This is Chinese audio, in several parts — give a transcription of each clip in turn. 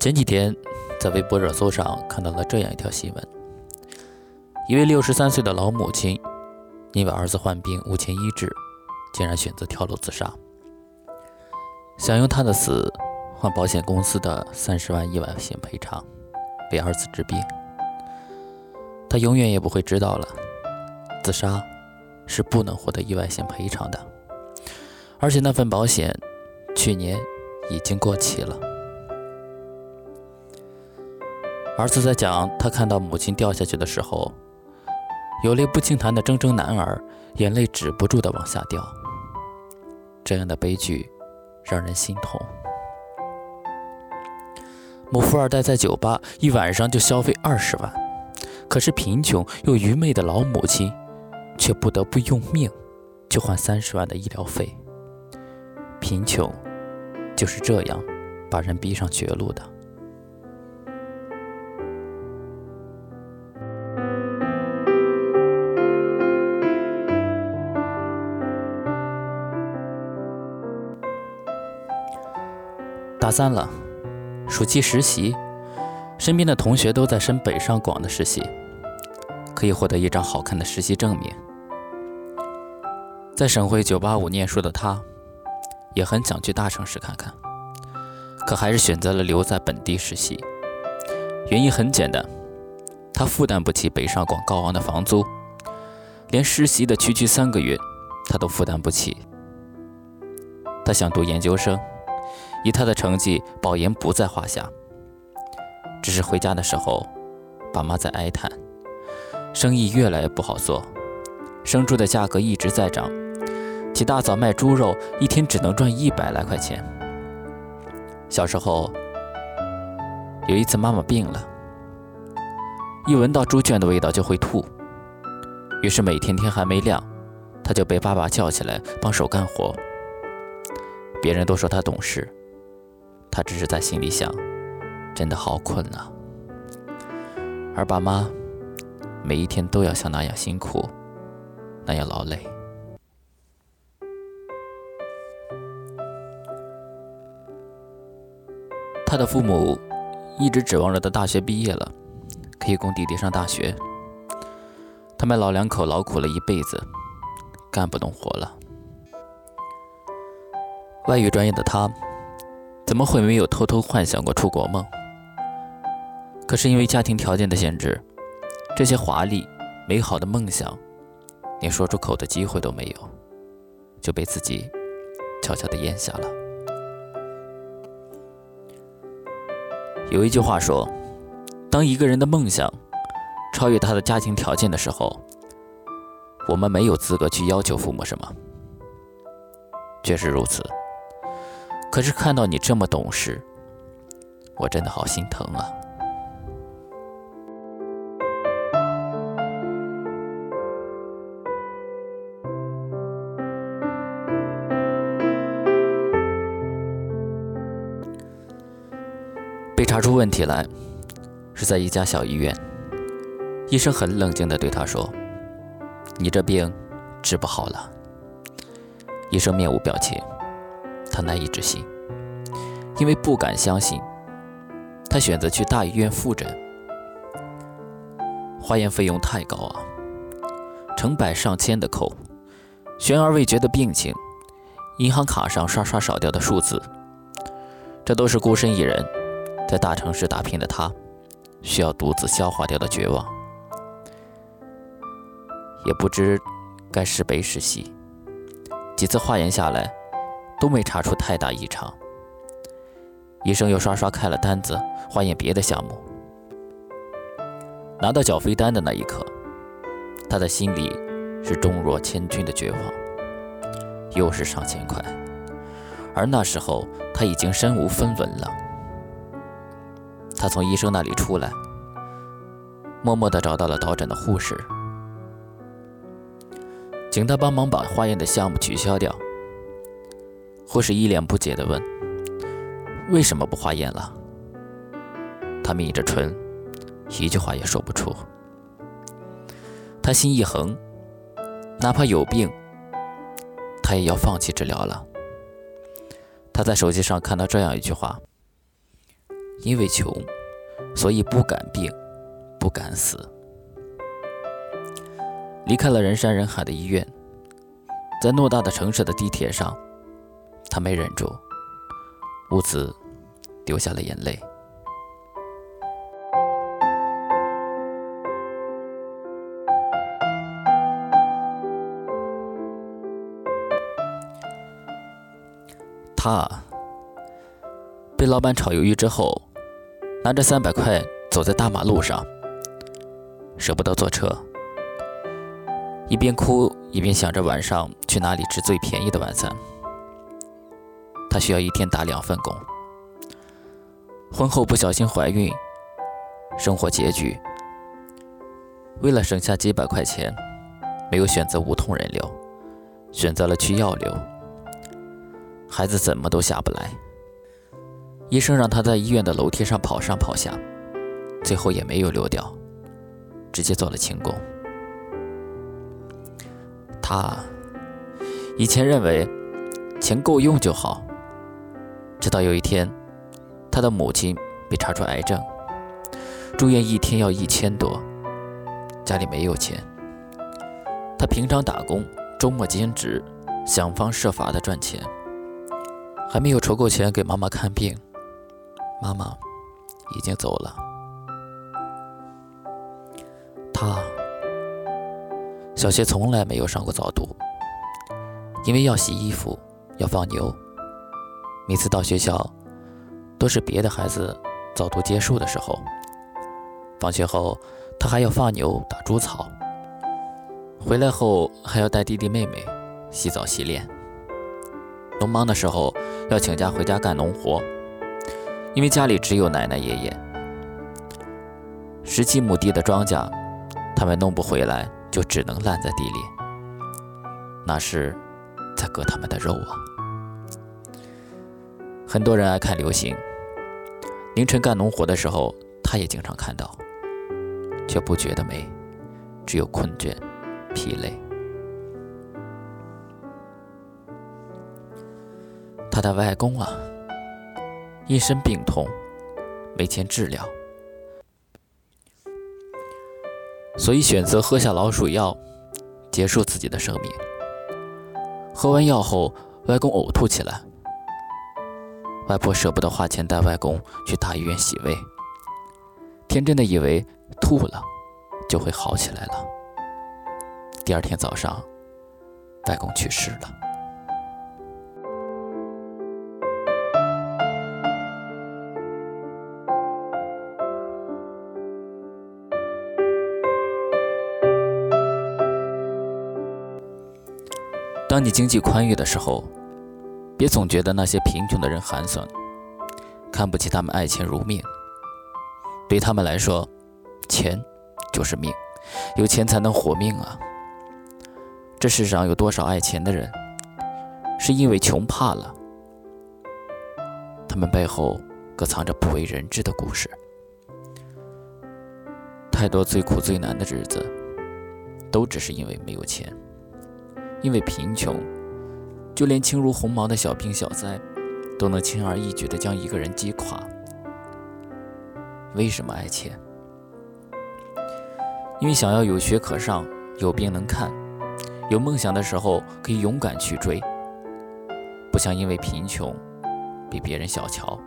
前几天，在微博热搜上看到了这样一条新闻：一位六十三岁的老母亲，因为儿子患病无钱医治，竟然选择跳楼自杀，想用他的死换保险公司的三十万意外险赔偿，为儿子治病。他永远也不会知道了，自杀是不能获得意外险赔偿的，而且那份保险去年已经过期了。儿子在讲他看到母亲掉下去的时候，有泪不轻弹的铮铮男儿，眼泪止不住的往下掉。这样的悲剧让人心痛。某富二代在酒吧一晚上就消费二十万，可是贫穷又愚昧的老母亲，却不得不用命去换三十万的医疗费。贫穷就是这样把人逼上绝路的。大三了，暑期实习，身边的同学都在申北上广的实习，可以获得一张好看的实习证明。在省会985念书的他，也很想去大城市看看，可还是选择了留在本地实习。原因很简单，他负担不起北上广高昂的房租，连实习的区区三个月，他都负担不起。他想读研究生。以他的成绩，保研不在话下。只是回家的时候，爸妈在哀叹，生意越来越不好做，生猪的价格一直在涨，起大早卖猪肉，一天只能赚一百来块钱。小时候，有一次妈妈病了，一闻到猪圈的味道就会吐，于是每天天还没亮，他就被爸爸叫起来帮手干活。别人都说他懂事。他只是在心里想，真的好困啊。而爸妈每一天都要像那样辛苦，那样劳累。他的父母一直指望着他大学毕业了，可以供弟弟上大学。他们老两口劳苦了一辈子，干不动活了。外语专业的他。怎么会没有偷偷幻想过出国梦？可是因为家庭条件的限制，这些华丽美好的梦想，连说出口的机会都没有，就被自己悄悄地咽下了。有一句话说：“当一个人的梦想超越他的家庭条件的时候，我们没有资格去要求父母什么。”确实如此。可是看到你这么懂事，我真的好心疼啊！被查出问题来，是在一家小医院，医生很冷静的对他说：“你这病治不好了。”医生面无表情。他难以置信，因为不敢相信，他选择去大医院复诊，化验费用太高啊，成百上千的扣，悬而未决的病情，银行卡上刷刷少掉的数字，这都是孤身一人在大城市打拼的他需要独自消化掉的绝望，也不知该是悲是喜，几次化验下来。都没查出太大异常，医生又刷刷开了单子，化验别的项目。拿到缴费单的那一刻，他的心里是重若千钧的绝望，又是上千块，而那时候他已经身无分文了。他从医生那里出来，默默地找到了导诊的护士，请他帮忙把化验的项目取消掉。护士一脸不解地问：“为什么不化验了？”他抿着唇，一句话也说不出。他心一横，哪怕有病，他也要放弃治疗了。他在手机上看到这样一句话：“因为穷，所以不敢病，不敢死。离开了人山人海的医院，在偌大的城市的地铁上，他没忍住，兀自流下了眼泪。他被老板炒鱿鱼之后，拿着三百块走在大马路上，舍不得坐车，一边哭一边想着晚上去哪里吃最便宜的晚餐。她需要一天打两份工，婚后不小心怀孕，生活拮据，为了省下几百块钱，没有选择无痛人流，选择了去药流。孩子怎么都下不来，医生让她在医院的楼梯上跑上跑下，最后也没有流掉，直接做了清宫。他以前认为钱够用就好，直到有一天，他的母亲被查出癌症，住院一天要一千多，家里没有钱，他平常打工，周末兼职，想方设法的赚钱。还没有筹够钱给妈妈看病，妈妈已经走了。他小学从来没有上过早读，因为要洗衣服，要放牛。每次到学校，都是别的孩子早读结束的时候。放学后，他还要放牛、打猪草。回来后，还要带弟弟妹妹洗澡洗脸。农忙的时候要请假回家干农活，因为家里只有奶奶爷爷。十几亩地的庄稼，他们弄不回来，就只能烂在地里，那是在割他们的肉啊！很多人爱看流星，凌晨干农活的时候，他也经常看到，却不觉得美，只有困倦、疲累。他的外公啊，一身病痛，没钱治疗，所以选择喝下老鼠药，结束自己的生命。喝完药后，外公呕吐起来，外婆舍不得花钱带外公去大医院洗胃，天真的以为吐了就会好起来了。第二天早上，外公去世了。当你经济宽裕的时候，别总觉得那些贫穷的人寒酸，看不起他们爱钱如命。对他们来说，钱就是命，有钱才能活命啊！这世上有多少爱钱的人，是因为穷怕了？他们背后各藏着不为人知的故事。太多最苦最难的日子，都只是因为没有钱。因为贫穷，就连轻如鸿毛的小病小灾，都能轻而易举地将一个人击垮。为什么爱钱？因为想要有学可上，有病能看，有梦想的时候可以勇敢去追。不想因为贫穷被别人小瞧，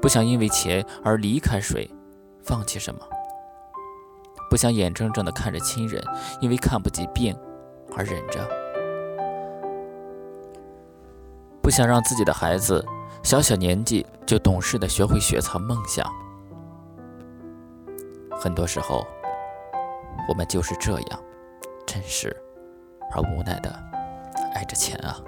不想因为钱而离开谁，放弃什么。不想眼睁睁地看着亲人因为看不起病而忍着。不想让自己的孩子小小年纪就懂事的学会雪藏梦想。很多时候，我们就是这样真实而无奈的爱着钱啊。